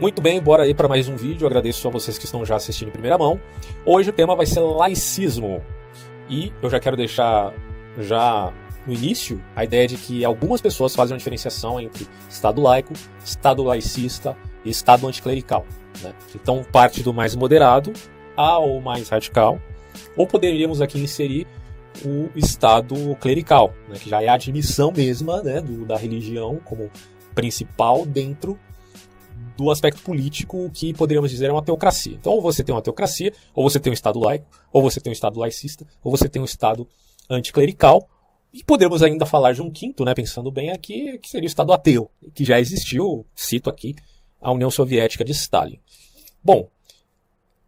Muito bem, bora aí para mais um vídeo. agradeço a vocês que estão já assistindo em primeira mão. Hoje o tema vai ser laicismo. E eu já quero deixar já no início a ideia de que algumas pessoas fazem uma diferenciação entre Estado laico, Estado laicista e Estado anticlerical. Né? Então parte do mais moderado ao mais radical. Ou poderíamos aqui inserir o Estado clerical, né? que já é a admissão mesma né, do, da religião como principal dentro do aspecto político que poderíamos dizer é uma teocracia. Então, ou você tem uma teocracia, ou você tem um Estado laico, ou você tem um Estado laicista, ou você tem um Estado anticlerical, e podemos ainda falar de um quinto, né, pensando bem aqui, que seria o Estado ateu, que já existiu, cito aqui, a União Soviética de Stalin. Bom,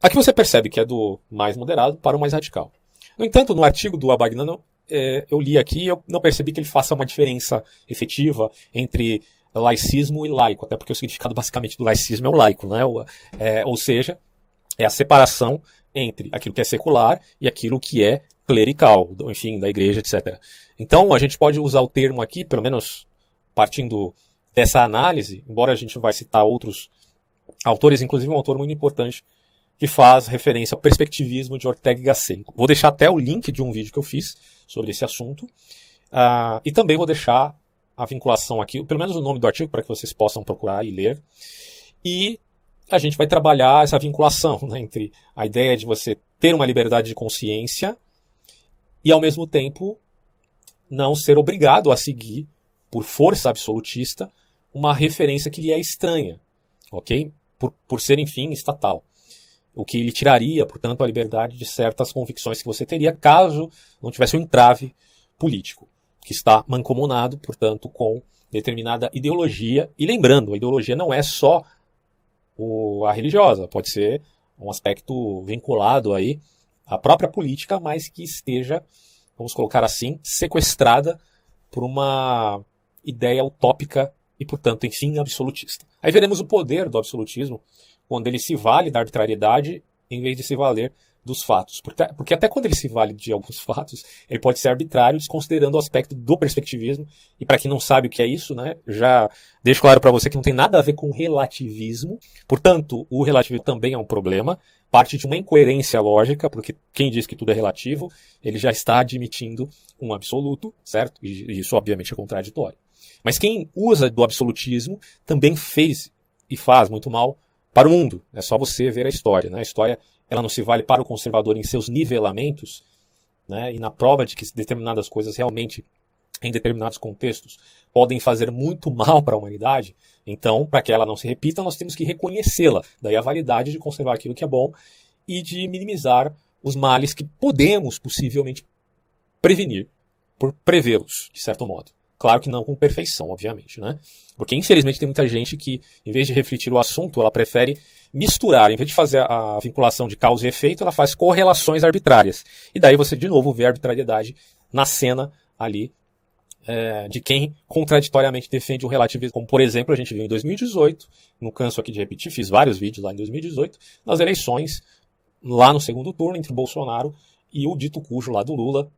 aqui você percebe que é do mais moderado para o mais radical. No entanto, no artigo do Abagnano, é, eu li aqui e eu não percebi que ele faça uma diferença efetiva entre laicismo e laico, até porque o significado basicamente do laicismo é o laico, né? ou, é, ou seja, é a separação entre aquilo que é secular e aquilo que é clerical, enfim, da igreja, etc. Então, a gente pode usar o termo aqui, pelo menos partindo dessa análise, embora a gente vai citar outros autores, inclusive um autor muito importante que faz referência ao perspectivismo de Ortega y Gasset. Vou deixar até o link de um vídeo que eu fiz sobre esse assunto. Uh, e também vou deixar a vinculação aqui, pelo menos o nome do artigo, para que vocês possam procurar e ler. E a gente vai trabalhar essa vinculação né, entre a ideia de você ter uma liberdade de consciência e, ao mesmo tempo, não ser obrigado a seguir, por força absolutista, uma referência que lhe é estranha, ok? Por, por ser, enfim, estatal. O que lhe tiraria, portanto, a liberdade de certas convicções que você teria caso não tivesse um entrave político que está mancomunado, portanto, com determinada ideologia. E lembrando, a ideologia não é só o, a religiosa, pode ser um aspecto vinculado aí à própria política, mas que esteja, vamos colocar assim, sequestrada por uma ideia utópica e, portanto, enfim, absolutista. Aí veremos o poder do absolutismo quando ele se vale da arbitrariedade em vez de se valer dos fatos. Porque, porque até quando ele se vale de alguns fatos, ele pode ser arbitrário, desconsiderando o aspecto do perspectivismo. E para quem não sabe o que é isso, né, já deixo claro para você que não tem nada a ver com relativismo. Portanto, o relativismo também é um problema, parte de uma incoerência lógica, porque quem diz que tudo é relativo, ele já está admitindo um absoluto, certo? E isso obviamente é contraditório. Mas quem usa do absolutismo também fez e faz muito mal para o mundo. É só você ver a história. Né? A história ela não se vale para o conservador em seus nivelamentos, né, e na prova de que determinadas coisas realmente, em determinados contextos, podem fazer muito mal para a humanidade, então, para que ela não se repita, nós temos que reconhecê-la. Daí a validade de conservar aquilo que é bom e de minimizar os males que podemos possivelmente prevenir por prevê-los, de certo modo. Claro que não com perfeição, obviamente, né? Porque infelizmente tem muita gente que, em vez de refletir o assunto, ela prefere misturar, em vez de fazer a vinculação de causa e efeito, ela faz correlações arbitrárias. E daí você de novo vê a arbitrariedade na cena ali é, de quem contraditoriamente defende o relativismo. Como, por exemplo, a gente viu em 2018, não canso aqui de repetir, fiz vários vídeos lá em 2018, nas eleições, lá no segundo turno, entre Bolsonaro e o dito cujo lá do Lula,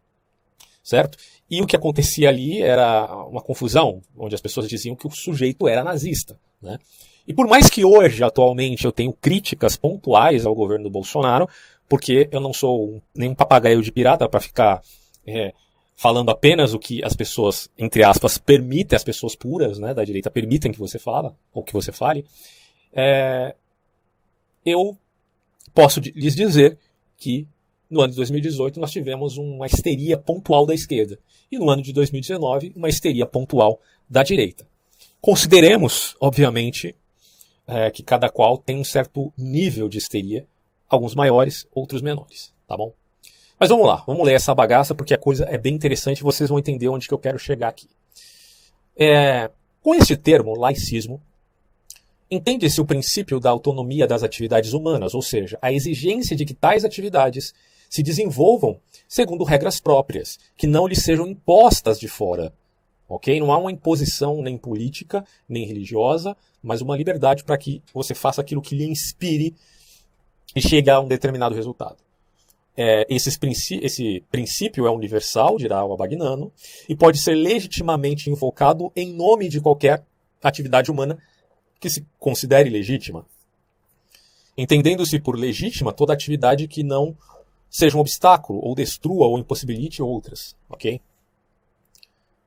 certo? E o que acontecia ali era uma confusão, onde as pessoas diziam que o sujeito era nazista, né? E por mais que hoje, atualmente, eu tenho críticas pontuais ao governo do Bolsonaro, porque eu não sou nenhum papagaio de pirata para ficar é, falando apenas o que as pessoas, entre aspas, permitem, as pessoas puras né, da direita permitem que você fala, ou que você fale, é, eu posso lhes dizer que no ano de 2018, nós tivemos uma histeria pontual da esquerda. E no ano de 2019, uma histeria pontual da direita. Consideremos, obviamente, é, que cada qual tem um certo nível de histeria, alguns maiores, outros menores, tá bom? Mas vamos lá, vamos ler essa bagaça porque a coisa é bem interessante e vocês vão entender onde que eu quero chegar aqui. É, com esse termo, laicismo, entende-se o princípio da autonomia das atividades humanas, ou seja, a exigência de que tais atividades se desenvolvam segundo regras próprias, que não lhes sejam impostas de fora. Ok? Não há uma imposição nem política, nem religiosa, mas uma liberdade para que você faça aquilo que lhe inspire e chegue a um determinado resultado. É, esse princípio é universal, dirá o Abagnano, e pode ser legitimamente invocado em nome de qualquer atividade humana que se considere legítima, entendendo-se por legítima toda atividade que não seja um obstáculo, ou destrua ou impossibilite outras, ok?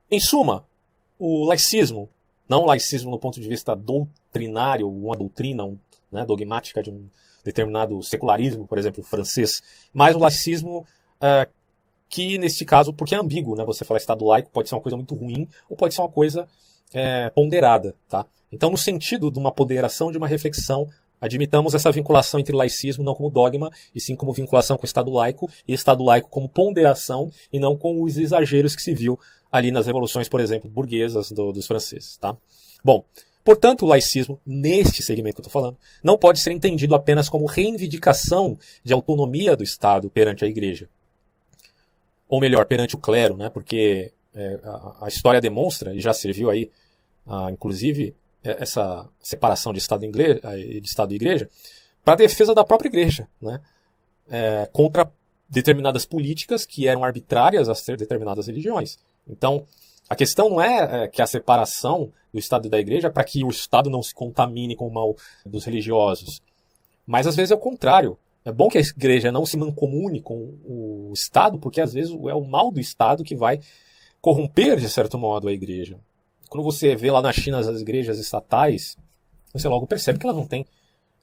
Em suma, o laicismo, não laicismo no ponto de vista doutrinário, uma doutrina um, né, dogmática de um determinado secularismo, por exemplo, francês, mas o laicismo uh, que, neste caso, porque é ambíguo, né? Você falar Estado laico pode ser uma coisa muito ruim ou pode ser uma coisa é, ponderada, tá? Então, no sentido de uma ponderação, de uma reflexão Admitamos essa vinculação entre laicismo não como dogma, e sim como vinculação com o Estado laico, e Estado laico como ponderação, e não com os exageros que se viu ali nas revoluções, por exemplo, burguesas do, dos franceses. Tá? Bom, portanto, o laicismo, neste segmento que eu estou falando, não pode ser entendido apenas como reivindicação de autonomia do Estado perante a Igreja. Ou melhor, perante o clero, né? porque é, a, a, história demonstra, e já serviu aí, inclusive, essa separação de Estado, de Estado e Igreja para a defesa da própria Igreja, né? É, contra determinadas políticas que eram arbitrárias a determinadas religiões. Então, a questão não é, é que a separação do Estado e da Igreja para que o Estado não se contamine com o mal dos religiosos, mas às vezes é o contrário. É bom que a Igreja não se mancomune com o Estado, porque às vezes é o mal do Estado que vai corromper, de certo modo, a Igreja quando você vê lá na China as igrejas estatais, você logo percebe que elas não têm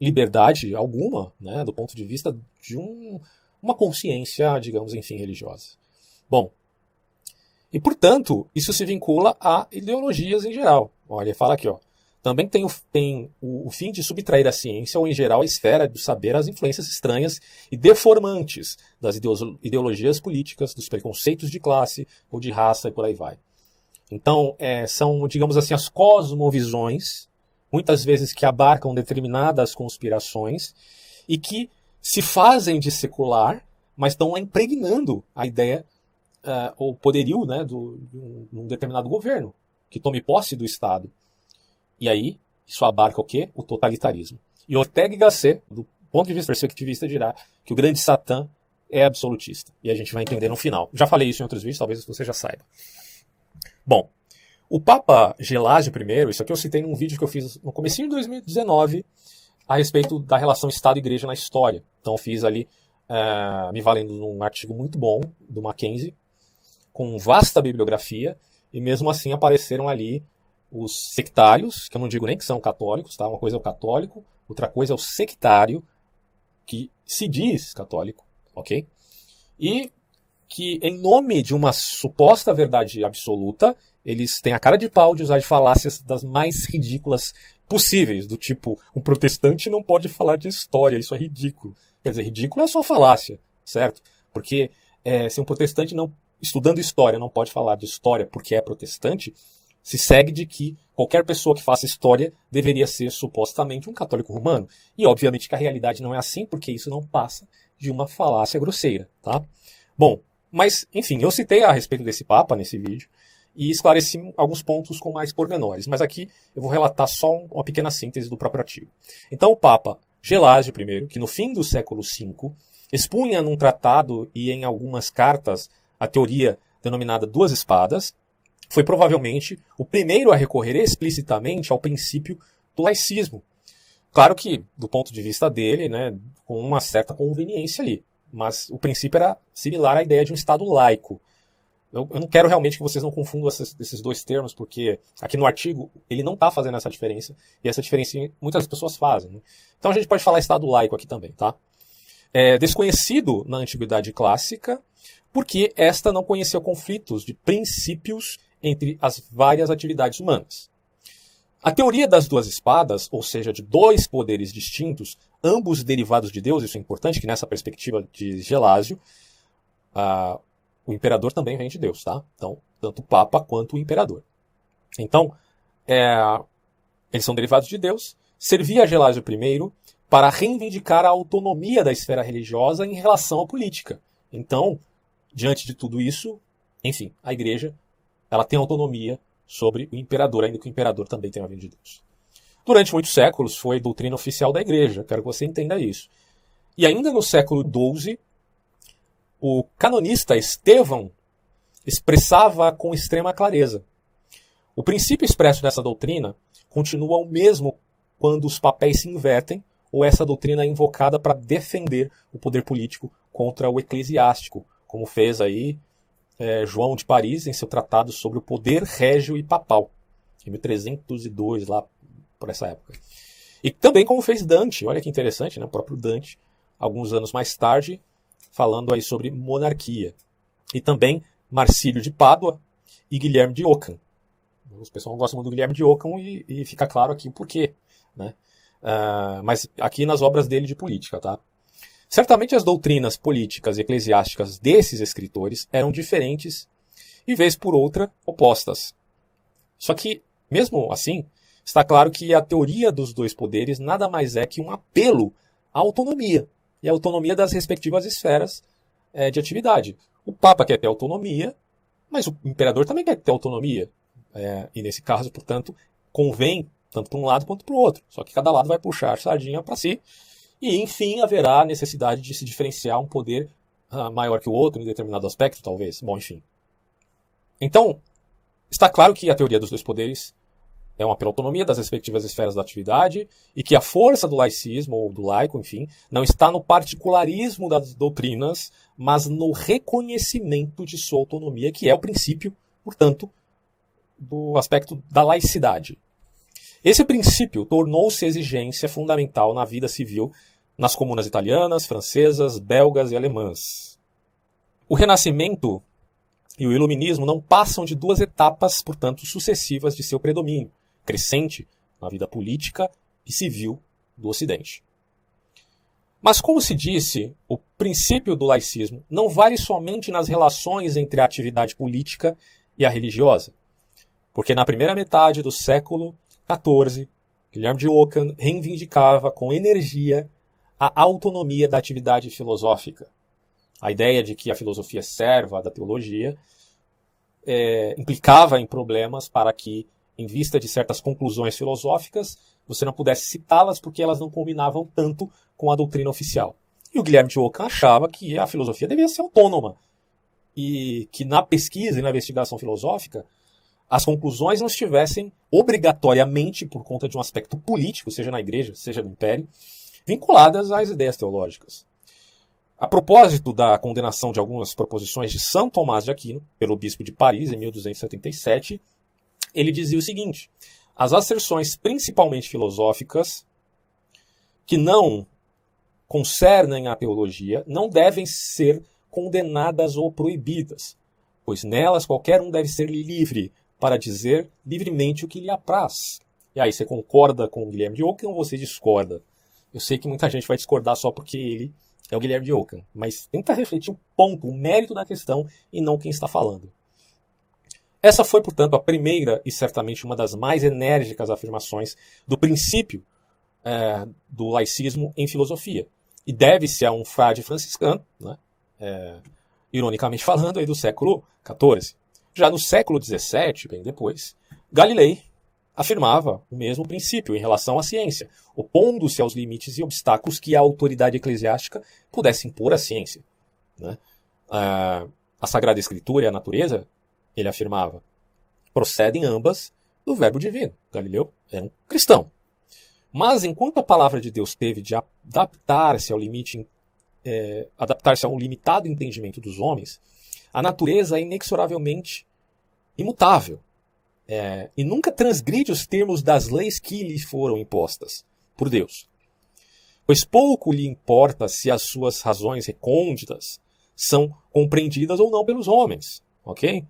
liberdade alguma, né, do ponto de vista de um, uma consciência, digamos, enfim, religiosa. Bom, e portanto, isso se vincula a ideologias em geral. Olha, fala aqui, ó. Também tem, o, tem o, o, fim de subtrair a ciência, ou em geral a esfera do saber, às influências estranhas e deformantes das ideologias políticas, dos preconceitos de classe ou de raça e por aí vai. Então, é, são, digamos assim, as cosmovisões, muitas vezes que abarcam determinadas conspirações e que se fazem de secular, mas estão impregnando a ideia uh, ou poderio né, do, de, um, de determinado governo que tome posse do Estado. E aí, isso abarca o quê? O totalitarismo. E Ortega y Gasset, do ponto de vista perspectivista, dirá que o grande Satã é absolutista. E a gente vai entender no final. Já falei isso em outros vídeos, talvez você já saiba. Bom, o Papa Gelásio I, isso aqui eu citei num vídeo que eu fiz no começo de 2019 a respeito da relação Estado e Igreja na história. Então fiz ali, uh, me valendo num artigo muito bom do Mackenzie, com vasta bibliografia, e mesmo assim apareceram ali os sectários, que eu não digo nem que são católicos, tá? Uma coisa é o católico, outra coisa é o sectário, que se diz católico, ok? E que, em nome de uma suposta verdade absoluta, eles têm a cara de pau de usar de falácias das mais ridículas possíveis, do tipo, um protestante não pode falar de história, isso é ridículo. Quer dizer, ridículo é só falácia, certo? Porque é, se um protestante não estudando história não pode falar de história porque é protestante, se segue de que qualquer pessoa que faça história deveria ser supostamente um católico romano. E obviamente que a realidade não é assim, porque isso não passa de uma falácia grosseira, tá? Bom, mas, enfim, eu citei a respeito desse Papa nesse vídeo e esclareci alguns pontos com mais pormenores, mas aqui eu vou relatar só uma pequena síntese do próprio artigo. Então, o Papa Gelásio I, que no fim do século V expunha num tratado e em algumas cartas a teoria denominada duas espadas, foi provavelmente o primeiro a recorrer explicitamente ao princípio do laicismo. Claro que, do ponto de vista dele, né, com uma certa conveniência ali mas o princípio era similar à ideia de um Estado laico. Eu, eu não quero realmente que vocês não confundam esses, esses dois termos, porque aqui no artigo ele não está fazendo essa diferença, e essa diferença muitas pessoas fazem. Né? Então a gente pode falar Estado laico aqui também, tá? É desconhecido na antiguidade clássica, porque esta não conhecia conflitos de princípios entre as várias atividades humanas. A teoria das duas espadas, ou seja, de dois poderes distintos, ambos derivados de Deus, isso é importante, que nessa perspectiva de Gelásio, o imperador também vem de Deus, tá? Então, tanto o Papa quanto o imperador. Então, é, eles são derivados de Deus. Servia Gelásio I para reivindicar a autonomia da esfera religiosa em relação à política. Então, diante de tudo isso, enfim, a igreja ela tem autonomia sobre o imperador, ainda que o imperador também tenha vindo de Deus. Durante muitos séculos foi doutrina oficial da igreja, quero que você entenda isso. E ainda no século XII, o canonista Estevão expressava com extrema clareza. O princípio expresso nessa doutrina continua o mesmo quando os papéis se invertem ou essa doutrina é invocada para defender o poder político contra o eclesiástico, como fez aí é, João de Paris em seu tratado sobre o poder régio e papal, em 1302, lá por essa época. E também como fez Dante, olha que interessante, né? o próprio Dante, alguns anos mais tarde, falando aí sobre monarquia. E também Marcílio de Pádua e Guilherme de Ockham. Os pessoal gostam muito do Guilherme de Ockham e, e fica claro aqui o porquê. Né? Uh, mas aqui nas obras dele de política, tá? Certamente as doutrinas políticas e eclesiásticas desses escritores eram diferentes e, vez por outra, opostas. Só que, mesmo assim, está claro que a teoria dos dois poderes nada mais é que um apelo à autonomia e à autonomia das respectivas esferas é, de atividade. O Papa quer ter autonomia, mas o imperador também quer ter autonomia. É, e nesse caso, portanto, convém tanto para um lado quanto para o outro. Só que cada lado vai puxar a sardinha para si. E, enfim, haverá necessidade de se diferenciar um poder uh, maior que o outro em determinado aspecto, talvez. Bom, enfim. Então, está claro que a teoria dos dois poderes é uma pela autonomia das respectivas esferas da atividade e que a força do laicismo ou do laico, enfim, não está no particularismo das doutrinas, mas no reconhecimento de sua autonomia, que é o princípio, portanto, do aspecto da laicidade. Esse princípio tornou-se exigência fundamental na vida civil nas comunas italianas, francesas, belgas e alemãs. O Renascimento e o Iluminismo não passam de duas etapas, portanto, sucessivas de seu predomínio, crescente na vida política e civil do Ocidente. Mas, como se disse, o princípio do laicismo não vale somente nas relações entre a atividade política e a religiosa, porque na primeira metade do século 14, Guilherme de Ockham reivindicava com energia a autonomia da atividade filosófica. A ideia de que a filosofia serva da teologia é, implicava em problemas para que, em vista de certas conclusões filosóficas, você não pudesse citá-las porque elas não combinavam tanto com a doutrina oficial. E o Guilherme de Ockham achava que a filosofia devia ser autônoma e que na pesquisa e na investigação filosófica as conclusões não estivessem obrigatoriamente, por conta de um aspecto político, seja na igreja, seja no império, vinculadas às ideias teológicas. A propósito da condenação de algumas proposições de São Tomás de Aquino, pelo bispo de Paris, em 1277, ele dizia o seguinte: as asserções principalmente filosóficas, que não concernem a teologia, não devem ser condenadas ou proibidas, pois nelas qualquer um deve ser livre para dizer livremente o que lhe apraz. E aí, você concorda com o Guilherme de Ockham ou você discorda? Eu sei que muita gente vai discordar só porque ele é o Guilherme de Ockham, mas tenta refletir o ponto, o mérito da questão e não quem está falando. Essa foi, portanto, a primeira e certamente uma das mais enérgicas afirmações do princípio é, do laicismo em filosofia. E deve-se a um frade franciscano, né, é, ironicamente falando, aí do século XIV. Já no século XVII, bem depois, Galilei afirmava o mesmo princípio em relação à ciência, opondo-se aos limites e obstáculos que a autoridade eclesiástica pudesse impor à ciência. Né? a Sagrada Escritura e a natureza, ele afirmava, procedem ambas do Verbo Divino. Galileu era um cristão. Mas enquanto a palavra de Deus teve de adaptar-se ao limite, é, adaptar-se ao limitado entendimento dos homens, a natureza é inexoravelmente imutável é, e nunca transgride os termos das leis que lhe foram impostas por Deus. Pois pouco lhe importa se as suas razões recônditas são compreendidas ou não pelos homens, ok?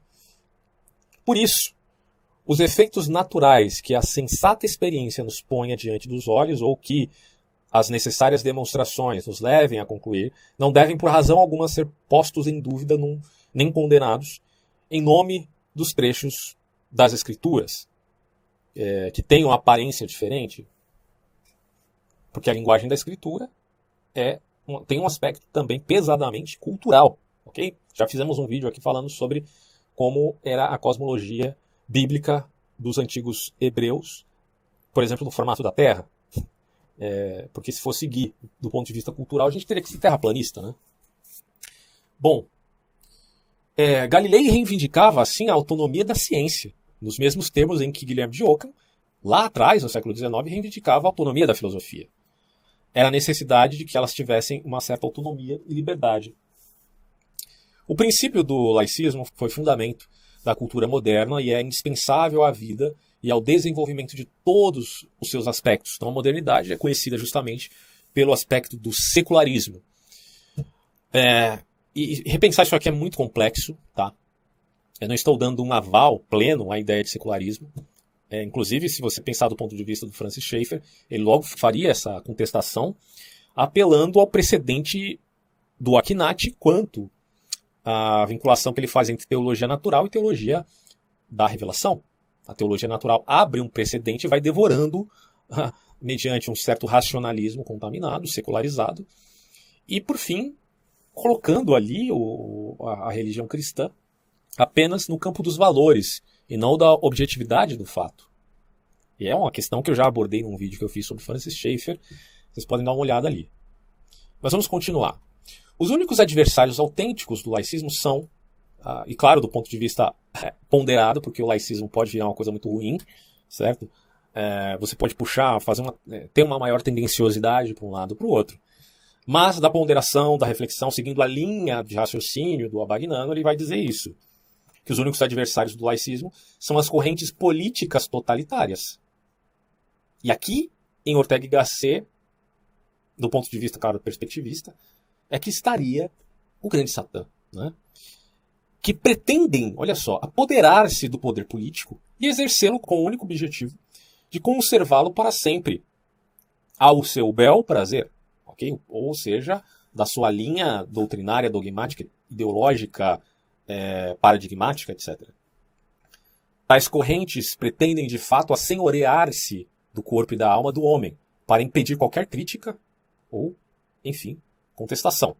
Por isso, os efeitos naturais que a sensata experiência nos ponha diante dos olhos ou que as necessárias demonstrações nos levem a concluir, não devem por razão alguma ser postos em dúvida num nem condenados, em nome dos trechos das Escrituras, é, que uma aparência diferente, porque a linguagem da Escritura é, tem um aspecto também pesadamente cultural. ok? Já fizemos um vídeo aqui falando sobre como era a cosmologia bíblica dos antigos hebreus, por exemplo, no formato da Terra. É, porque se fosse seguir do ponto de vista cultural, a gente teria que ser terraplanista, né? Bom, é, Galilei reivindicava, assim, a autonomia da ciência, nos mesmos termos em que Guilherme de Ockham lá atrás, no século XIX, reivindicava a autonomia da filosofia. Era a necessidade de que elas tivessem uma certa autonomia e liberdade. O princípio do laicismo foi fundamento da cultura moderna e é indispensável à vida e ao desenvolvimento de todos os seus aspectos. Então, a modernidade é conhecida justamente pelo aspecto do secularismo. É, e repensar isso aqui é muito complexo, tá? Eu não estou dando um aval pleno à ideia de secularismo. É, inclusive, se você pensar do ponto de vista do Francis Schaeffer, ele logo faria essa contestação, apelando ao precedente do Akinati quanto à vinculação que ele faz entre teologia natural e teologia da revelação. A teologia natural abre um precedente e vai devorando, mediante um certo racionalismo contaminado, secularizado, e, por fim, colocando ali o, a, a religião cristã apenas no campo dos valores e não da objetividade do fato. E é uma questão que eu já abordei num vídeo que eu fiz sobre Francis Schaeffer. Vocês podem dar uma olhada ali. Mas vamos continuar. Os únicos adversários autênticos do laicismo são, ah, e claro, do ponto de vista é, ponderado, porque o laicismo pode virar uma coisa muito ruim, certo? É, você pode puxar, fazer uma, é, ter uma maior tendenciosidade para um lado para o outro. Mas da ponderação, da reflexão, seguindo a linha de raciocínio do Abagnano, ele vai dizer isso que os únicos adversários do laicismo são as correntes políticas totalitárias. E aqui, em Ortega y Gasset, do ponto de vista, claro, perspectivista, é que estaria o grande Satã, né? que pretendem, olha só, apoderar-se do poder político e exercê-lo com o único objetivo de conservá-lo para sempre, ao seu bel prazer, ok? Ou seja, da sua linha doutrinária, dogmática, ideológica, é, paradigmática, etc. Tais correntes pretendem de fato assenhorear-se do corpo e da alma do homem, para impedir qualquer crítica ou, enfim, contestação.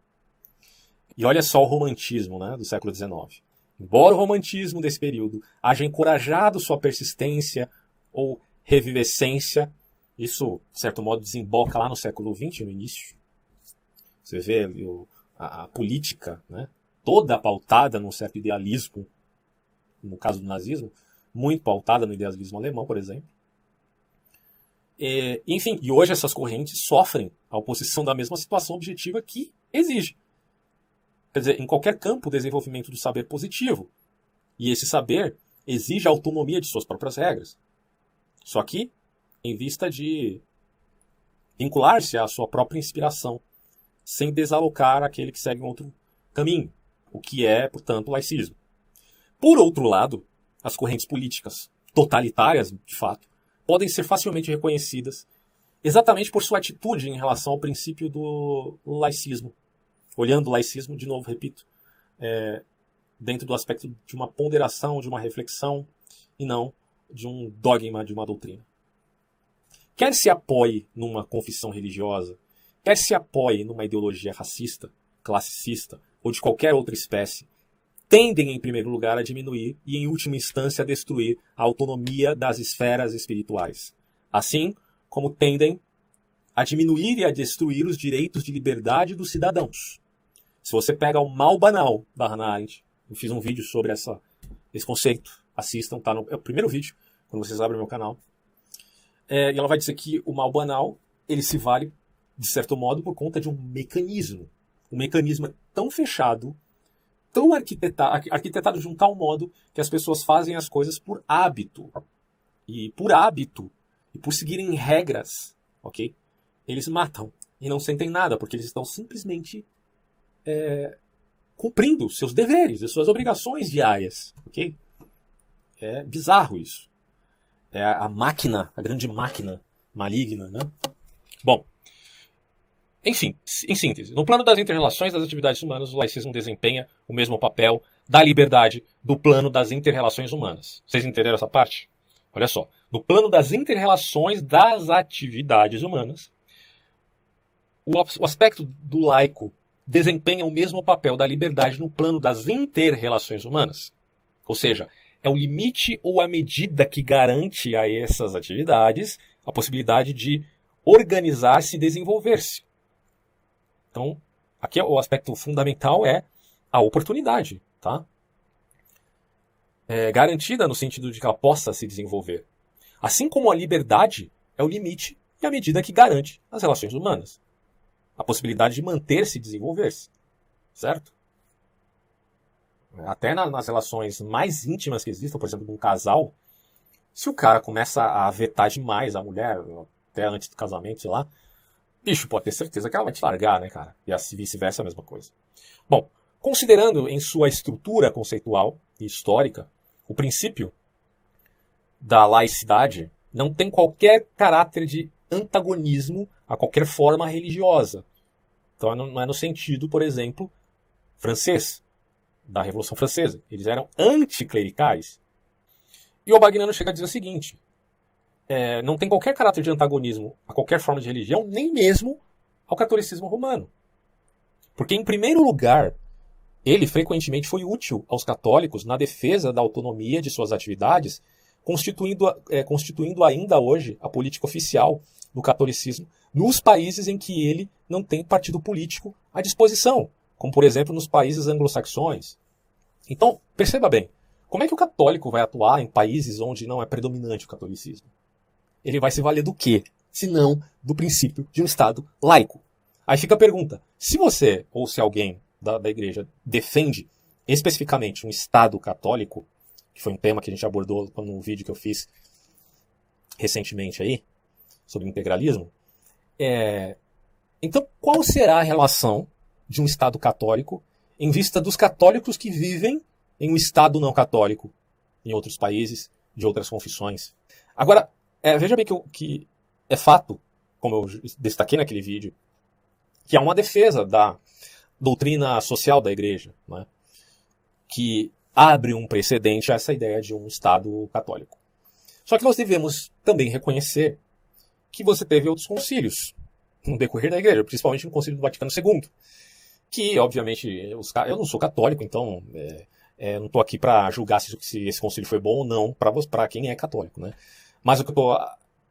E olha só o romantismo né, do século XIX. Embora o romantismo desse período haja encorajado sua persistência ou revivescência, isso, de certo modo, desemboca lá no século XX, no início. Você vê a, a, política, né, toda pautada num certo idealismo, no caso do nazismo, muito pautada no idealismo alemão, por exemplo. É, enfim, e hoje essas correntes sofrem a oposição da mesma situação objetiva que exige. Quer dizer, em qualquer campo, o desenvolvimento do saber positivo. E esse saber exige a autonomia de suas próprias regras. Só que em vista de vincular-se à sua própria inspiração, sem desalocar aquele que segue um outro caminho o que é, portanto, o laicismo. Por outro lado, as correntes políticas totalitárias, de fato, podem ser facilmente reconhecidas exatamente por sua atitude em relação ao princípio do laicismo. Olhando o laicismo, de novo, repito, é, dentro do aspecto de uma ponderação, de uma reflexão, e não de um dogma, de uma doutrina. Quer se apoie numa confissão religiosa, quer se apoie numa ideologia racista, classicista ou de qualquer outra espécie, tendem, em primeiro lugar, a diminuir e, em última instância, a destruir a autonomia das esferas espirituais. Assim como tendem a diminuir e a destruir os direitos de liberdade dos cidadãos. Se você pega o mal banal da Hannah Arendt, eu fiz um vídeo sobre essa, esse conceito, assistam, tá no é o primeiro vídeo, quando vocês abrem o meu canal. É, e ela vai dizer que o mal banal, ele se vale, de certo modo, por conta de um mecanismo um mecanismo tão fechado, tão arquitetado, arquitetado de um tal modo que as pessoas fazem as coisas por hábito. E por hábito, e por seguirem regras, ok? Eles matam e não sentem nada, porque eles estão simplesmente é, cumprindo seus deveres, as suas obrigações diárias, ok? É bizarro isso. É a máquina, a grande máquina maligna, né? Bom, enfim, em síntese, no plano das interrelações das atividades humanas, o laicismo desempenha o mesmo papel da liberdade do plano das interrelações humanas. Vocês entenderam essa parte? Olha só. No plano das interrelações das atividades humanas, o aspecto do laico desempenha o mesmo papel da liberdade no plano das interrelações humanas. Ou seja, é o limite ou a medida que garante a essas atividades a possibilidade de organizar-se e desenvolver-se. Então, aqui o aspecto fundamental é a oportunidade, tá? É garantida no sentido de que ela possa se desenvolver. Assim como a liberdade é o limite e a medida que garante as relações humanas. A possibilidade de manter-se e desenvolver-se. Certo? Até na, nas relações mais íntimas que existam, por exemplo, de um casal, se o cara começa a vetar demais a mulher, até antes do casamento, sei lá, bicho, pode ter certeza que ela vai te largar, né, cara? E assim vice-versa a mesma coisa. Bom, considerando em sua estrutura conceitual e histórica, o princípio da laicidade não tem qualquer caráter de antagonismo a qualquer forma religiosa. Então não é no sentido, por exemplo, francês, da Revolução Francesa. Eles eram anticlericais. E o Bagnano chega a dizer o seguinte: é, não tem qualquer caráter de antagonismo a qualquer forma de religião, nem mesmo ao catolicismo romano. Porque, em primeiro lugar, ele frequentemente foi útil aos católicos na defesa da autonomia de suas atividades, constituindo, é, constituindo ainda hoje a política oficial do catolicismo nos países em que ele não tem partido político à disposição, como por exemplo nos países anglo-saxões. Então, perceba bem, como é que o católico vai atuar em países onde não é predominante o catolicismo? Ele vai se valer do quê? Se não do princípio de um Estado laico. Aí fica a pergunta: se você ou se alguém da, da igreja defende especificamente um Estado católico, que foi um tema que a gente abordou no vídeo que eu fiz recentemente aí, sobre integralismo, é... então qual será a relação de um Estado católico em vista dos católicos que vivem em um Estado não católico em outros países, de outras confissões? Agora, é, veja bem que, que é fato, como eu destaquei naquele vídeo, que há uma defesa da doutrina social da igreja, né, que abre um precedente a essa ideia de um Estado católico. Só que nós devemos também reconhecer que você teve outros concílios no decorrer da igreja, principalmente no Concílio do Vaticano II, que, obviamente, os, eu não sou católico, então é, é, não estou aqui para julgar se, se, esse concílio foi bom ou não para quem é católico. Né? Mas o que eu estou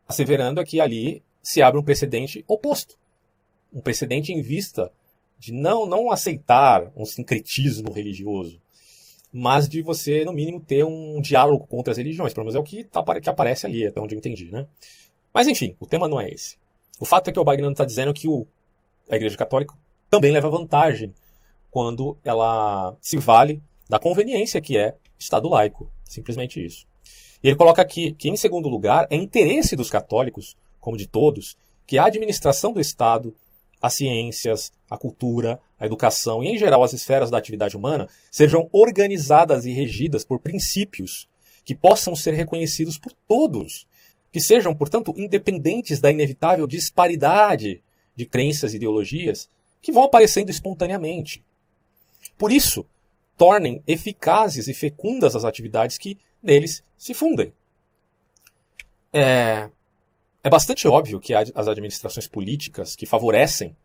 asseverando é que ali se abre um precedente oposto. Um precedente em vista de não, não aceitar um sincretismo religioso, mas de você, no mínimo, ter um diálogo contra as religiões. Pelo menos é o que, tá, que aparece ali, até onde eu entendi. Né? Mas enfim, o tema não é esse. O fato é que o Bagnano está dizendo que o, a Igreja Católica também leva vantagem quando ela se vale da conveniência que é Estado laico. Simplesmente isso. E ele coloca aqui que, em segundo lugar, é interesse dos católicos, como de todos, que a administração do Estado, as ciências, a cultura, a educação e, em geral, as esferas da atividade humana sejam organizadas e regidas por princípios que possam ser reconhecidos por todos que sejam, portanto, independentes da inevitável disparidade de crenças e ideologias que vão aparecendo espontaneamente. Por isso, tornem eficazes e fecundas as atividades que neles se fundem. É, é bastante óbvio que as administrações políticas que favorecem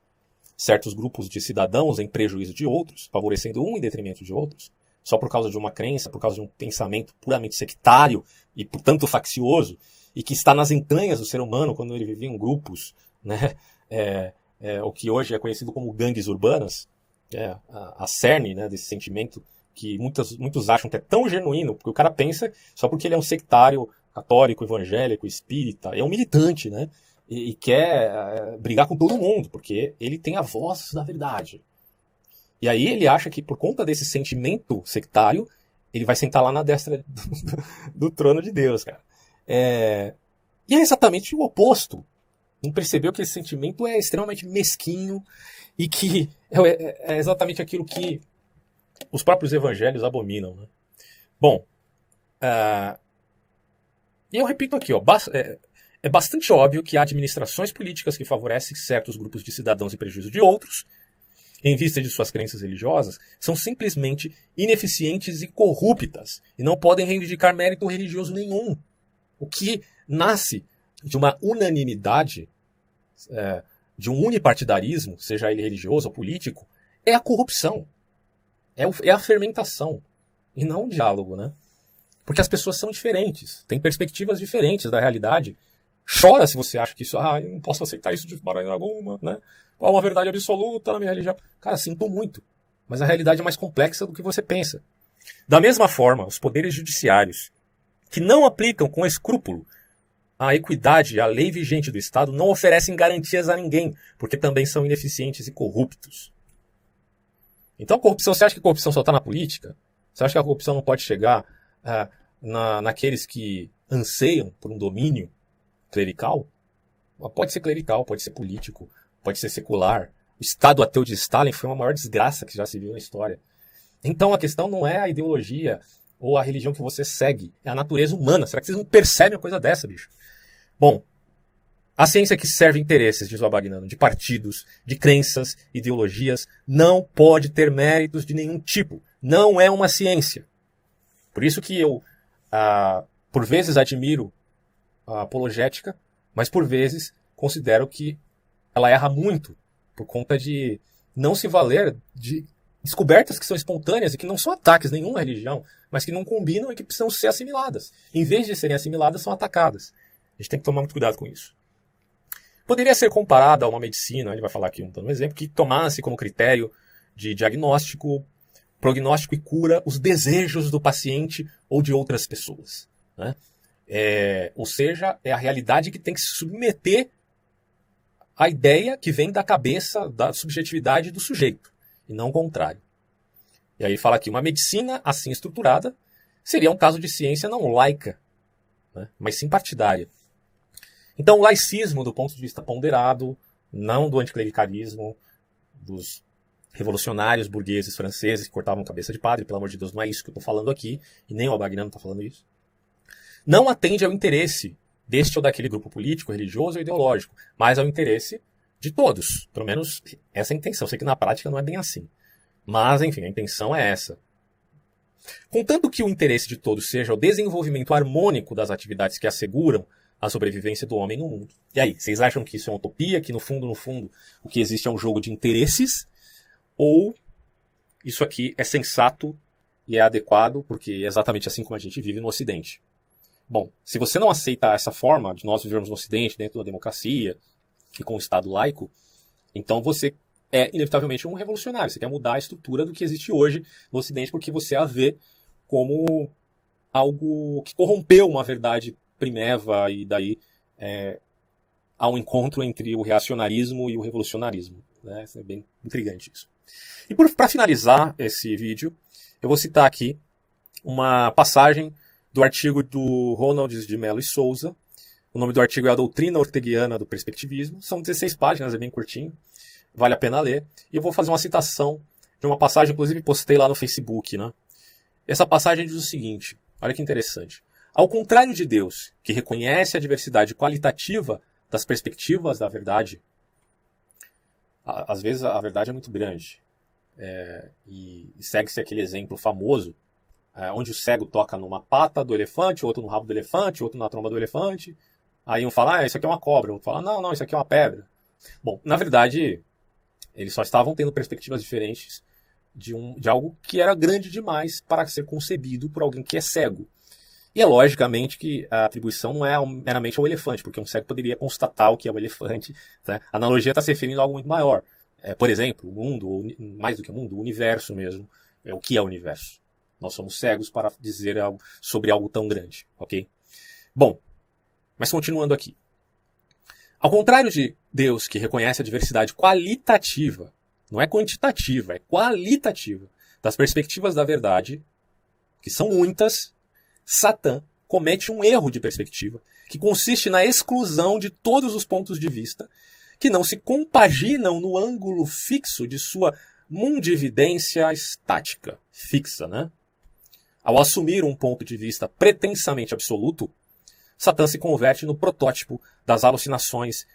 certos grupos de cidadãos em prejuízo de outros, favorecendo um em detrimento de outros, só por causa de uma crença, por causa de um pensamento puramente sectário e, portanto, faccioso, e que está nas entranhas do ser humano quando ele vivia em grupos, né? É, é, o que hoje é conhecido como gangues urbanas, é, a, a cerne né, desse sentimento que muitos, muitos acham que é tão genuíno, porque o cara pensa só porque ele é um sectário católico, evangélico, espírita, é um militante, né? E, e quer é, brigar com todo mundo, porque ele tem a voz da verdade. E aí ele acha que por conta desse sentimento sectário, ele vai sentar lá na destra do, do trono de Deus, cara. É... E é exatamente o oposto. Não percebeu que esse sentimento é extremamente mesquinho e que é, é, é exatamente aquilo que os próprios evangelhos abominam. Né? Bom, uh... e eu repito aqui, ó, é, é bastante óbvio que há administrações políticas que favorecem certos grupos de cidadãos em prejuízo de outros, em vista de suas crenças religiosas, são simplesmente ineficientes e corruptas e não podem reivindicar mérito religioso nenhum. O que nasce de uma unanimidade, é, de um unipartidarismo, seja ele religioso ou político, é a corrupção. É, o, é a fermentação. E não o diálogo, né? Porque as pessoas são diferentes, têm perspectivas diferentes da realidade. Chora se você acha que isso, ah, eu não posso aceitar isso de maneira alguma, né? Qual uma verdade absoluta na minha religião? Cara, sinto muito. Mas a realidade é mais complexa do que você pensa. Da mesma forma, os poderes judiciários que não aplicam com escrúpulo a equidade e a lei vigente do Estado não oferecem garantias a ninguém, porque também são ineficientes e corruptos. Então corrupção, você acha que a corrupção só está na política? Você acha que a corrupção não pode chegar uh, na, naqueles que anseiam por um domínio clerical? Pode ser clerical, pode ser político, pode ser secular. O Estado ateu de Stalin foi uma maior desgraça que já se viu na história. Então a questão não é a ideologia ou a religião que você segue, é a natureza humana. Será que vocês não percebem uma coisa dessa, bicho? Bom, a ciência que serve interesses, diz o Abagnano, de partidos, de crenças, ideologias, não pode ter méritos de nenhum tipo. Não é uma ciência. Por isso que eu, ah, por vezes, admiro a apologética, mas por vezes considero que ela erra muito por conta de não se valer de descobertas que são espontâneas e que não são ataques nenhuma religião, mas que não combinam e que precisam ser assimiladas. Em vez de serem assimiladas, são atacadas. A gente tem que tomar muito cuidado com isso. Poderia ser comparada a uma medicina, ele vai falar aqui um, exemplo, que tomasse como critério de diagnóstico, prognóstico e cura os desejos do paciente ou de outras pessoas. Né? É, ou seja, é a realidade que tem que se submeter à ideia que vem da cabeça, da subjetividade do sujeito, e não o contrário. E aí fala aqui, uma medicina assim estruturada seria um caso de ciência não laica, né, mas sim partidária. Então, o laicismo, do ponto de vista ponderado, não do anticlericalismo, dos revolucionários burgueses franceses que cortavam cabeça de padre, pelo amor de Deus, não é isso que eu estou falando aqui, e nem o Albagnano está falando isso, não atende ao interesse deste ou daquele grupo político, religioso ou ideológico, mas ao interesse de todos. Pelo menos essa é a intenção. Sei que na prática não é bem assim. Mas, enfim, a intenção é essa. Contanto que o interesse de todos seja o desenvolvimento harmônico das atividades que asseguram a sobrevivência do homem no mundo. E aí, vocês acham que isso é uma utopia, que no fundo, no fundo, o que existe é um jogo de interesses? Ou isso aqui é sensato e é adequado, porque é exatamente assim como a gente vive no Ocidente? Bom, se você não aceita essa forma de nós vivermos no Ocidente, dentro da democracia e com o Estado laico, então você é inevitavelmente um revolucionário. Você quer mudar a estrutura do que existe hoje no Ocidente, porque você a vê como algo que corrompeu uma verdade primeva e daí é, há um encontro entre o reacionarismo e o revolucionarismo. Né? É bem intrigante isso. E para finalizar esse vídeo, eu vou citar aqui uma passagem do artigo do Ronald de Mello e Souza. O nome do artigo é A Doutrina Orteguiana do Perspectivismo. São 16 páginas, é bem curtinho. Vale a pena ler. E eu vou fazer uma citação de uma passagem, inclusive postei lá no Facebook. Né? Essa passagem diz o seguinte: olha que interessante. Ao contrário de Deus, que reconhece a diversidade qualitativa das perspectivas da verdade, às vezes a verdade é muito grande. É, e, segue-se aquele exemplo famoso, é, onde o cego toca numa pata do elefante, outro no rabo do elefante, outro na tromba do elefante. Aí um fala, ah, isso aqui é uma cobra. Outro fala, não, não, isso aqui é uma pedra. Bom, na verdade, eles só estavam tendo perspectivas diferentes de, um, de algo que era grande demais para ser concebido por alguém que é cego. E é logicamente que a atribuição não é meramente ao elefante, porque um cego poderia constatar o que é o elefante. Né? A analogia está se referindo a algo muito maior. É, por exemplo, o mundo, ou mais do que o mundo, o universo mesmo. É o que é o universo. Nós somos cegos para dizer algo sobre algo tão grande, ok? Bom, mas continuando aqui. Ao contrário de Deus, que reconhece a diversidade qualitativa, não é quantitativa, é qualitativa, das perspectivas da verdade, que são muitas, Satã comete um erro de perspectiva, que consiste na exclusão de todos os pontos de vista que não se compaginam no ângulo fixo de sua mundividência estática, fixa, né? Ao assumir um ponto de vista pretensamente absoluto, Satã se converte no protótipo das alucinações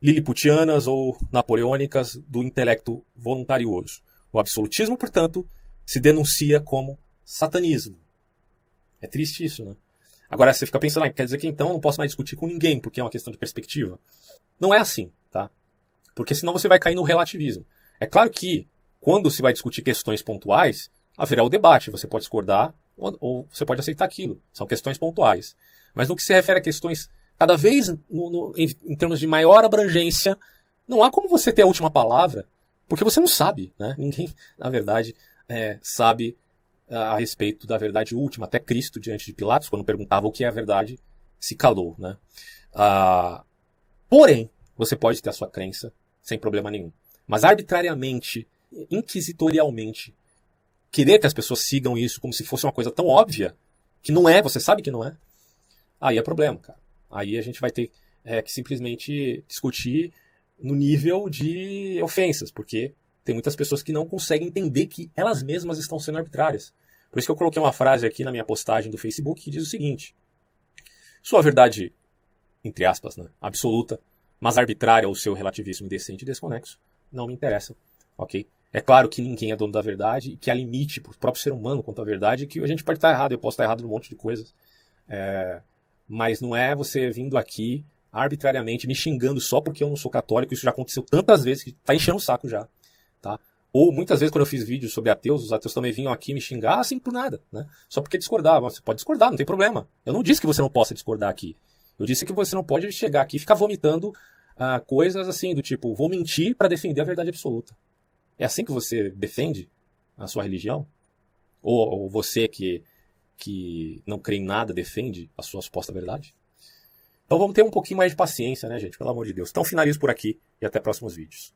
liliputianas ou napoleônicas do intelecto voluntarioso. O absolutismo, portanto, se denuncia como satanismo. É triste isso, né? Agora você fica pensando, ah, quer dizer que então eu não posso mais discutir com ninguém, porque é uma questão de perspectiva. Não é assim, tá? Porque senão você vai cair no relativismo. É claro que, quando se vai discutir questões pontuais, haverá o debate. Você pode discordar ou, você pode aceitar aquilo. São questões pontuais. Mas no que se refere a questões cada vez no, no, em, em termos de maior abrangência, não há como você ter a última palavra, porque você não sabe, né? Ninguém, na verdade, é, sabe a respeito da verdade última. Até Cristo, diante de Pilatos, quando perguntava o que é a verdade, se calou. Né? Uh, porém, você pode ter a sua crença sem problema nenhum. Mas arbitrariamente, inquisitorialmente, querer que as pessoas sigam isso como se fosse uma coisa tão óbvia, que não é, você sabe que não é, aí é problema, cara. Aí a gente vai ter é, que simplesmente discutir no nível de ofensas, porque tem muitas pessoas que não conseguem entender que elas mesmas estão sendo arbitrárias. Por isso que eu coloquei uma frase aqui na minha postagem do Facebook que diz o seguinte: Sua verdade, entre aspas, né, absoluta, mas arbitrária ou seu relativismo indecente e desconexo, não me interessa, ok? É claro que ninguém é dono da verdade e que há limite para o próprio ser humano quanto à verdade que a gente pode estar errado, eu posso estar errado num monte de coisas. É, mas não é você vindo aqui arbitrariamente me xingando só porque eu não sou católico, isso já aconteceu tantas vezes que está enchendo o saco já, tá? Ou muitas vezes quando eu fiz vídeos sobre ateus, os ateus também vinham aqui me xingar assim por nada, né? Só porque discordavam. Você pode discordar, não tem problema. Eu não disse que você não possa discordar aqui. Eu disse que você não pode chegar aqui e ficar vomitando ah, coisas assim do tipo, vou mentir para defender a verdade absoluta. É assim que você defende a sua religião? Ou, ou você que, que não crê em nada defende a sua suposta verdade? Então vamos ter um pouquinho mais de paciência, né, gente? Pelo amor de Deus. Então finalizo por aqui e até próximos vídeos.